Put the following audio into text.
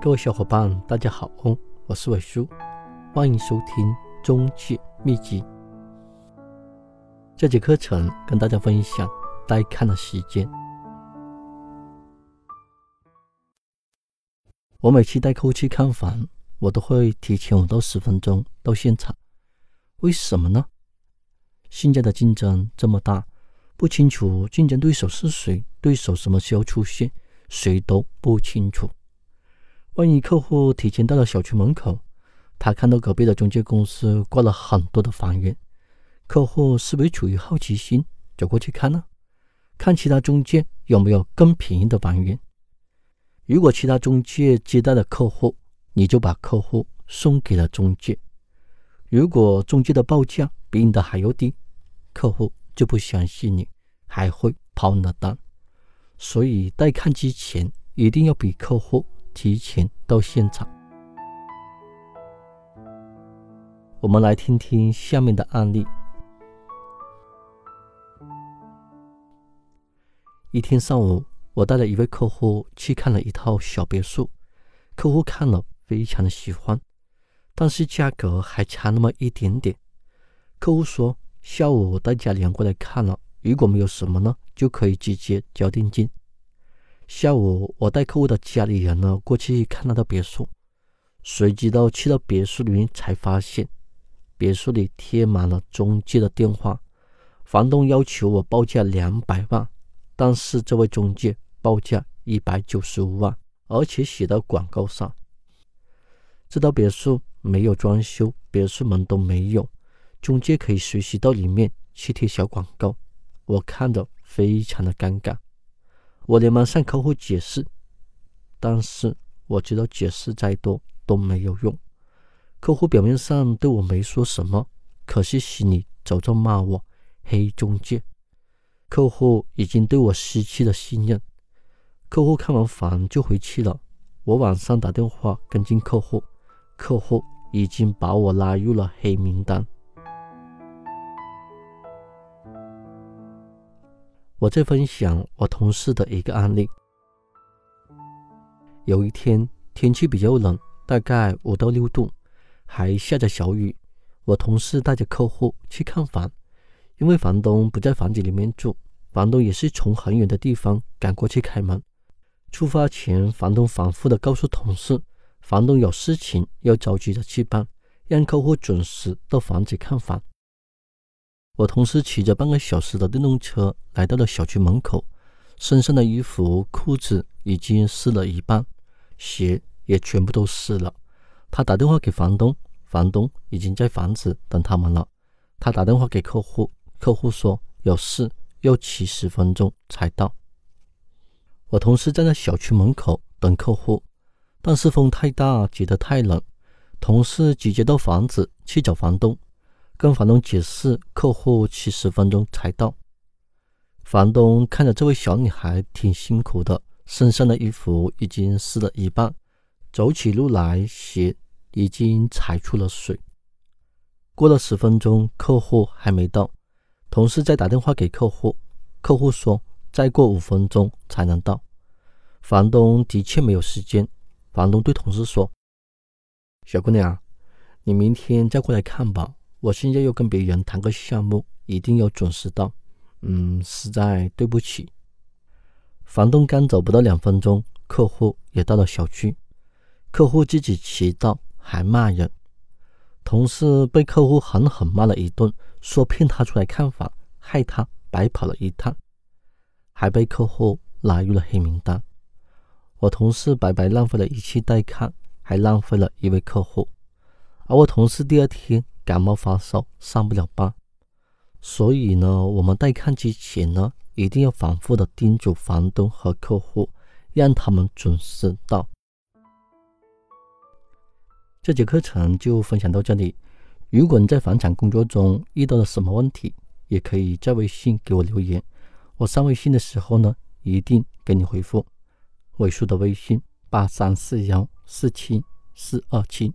各位小伙伴，大家好，我是伟叔，欢迎收听中介秘籍。这节课程跟大家分享带看的时间。我每次带客户去看房，我都会提前五到十分钟到现场。为什么呢？现在的竞争这么大，不清楚竞争对手是谁，对手什么时候出现，谁都不清楚。万一客户提前到了小区门口，他看到隔壁的中介公司挂了很多的房源，客户是不是出于好奇心走过去看呢？看其他中介有没有更便宜的房源？如果其他中介接待了客户，你就把客户送给了中介。如果中介的报价比你的还要低，客户就不相信你，还会抛你的单。所以带看之前一定要比客户。提前到现场，我们来听听下面的案例。一天上午，我带了一位客户去看了一套小别墅，客户看了非常的喜欢，但是价格还差那么一点点。客户说下午带家里人过来看了，如果没有什么呢，就可以直接交定金。下午，我带客户的家里人呢过去看他的别墅，谁知道去到别墅里面才发现，别墅里贴满了中介的电话。房东要求我报价两百万，但是这位中介报价一百九十五万，而且写到广告上。这套别墅没有装修，别墅门都没有，中介可以随时到里面去贴小广告，我看着非常的尴尬。我连忙向客户解释，但是我知道解释再多都没有用。客户表面上对我没说什么，可是心里早就骂我黑中介。客户已经对我失去了信任。客户看完房就回去了。我晚上打电话跟进客户，客户已经把我拉入了黑名单。我在分享我同事的一个案例。有一天天气比较冷，大概五到六度，还下着小雨。我同事带着客户去看房，因为房东不在房子里面住，房东也是从很远的地方赶过去开门。出发前，房东反复的告诉同事，房东有事情要着急的去办，让客户准时到房子看房。我同事骑着半个小时的电动车来到了小区门口，身上的衣服、裤子已经湿了一半，鞋也全部都湿了。他打电话给房东，房东已经在房子等他们了。他打电话给客户，客户说有事，要骑十分钟才到。我同事站在小区门口等客户，但是风太大，觉得太冷，同事直接到房子去找房东。跟房东解释，客户七十分钟才到。房东看着这位小女孩挺辛苦的，身上的衣服已经湿了一半，走起路来鞋已经踩出了水。过了十分钟，客户还没到，同事再打电话给客户，客户说再过五分钟才能到。房东的确没有时间，房东对同事说：“小姑娘，你明天再过来看吧。”我现在要跟别人谈个项目，一定要准时到。嗯，实在对不起。房东刚走不到两分钟，客户也到了小区。客户自己迟到还骂人，同事被客户狠狠骂了一顿，说骗他出来看房，害他白跑了一趟，还被客户拉入了黑名单。我同事白白浪费了一次带看，还浪费了一位客户。而我同事第二天。感冒发烧上不了班，所以呢，我们带看之前呢，一定要反复的叮嘱房东和客户，让他们准时到。这节课程就分享到这里。如果你在房产工作中遇到了什么问题，也可以在微信给我留言，我上微信的时候呢，一定给你回复。尾数的微信八三四幺四七四二七。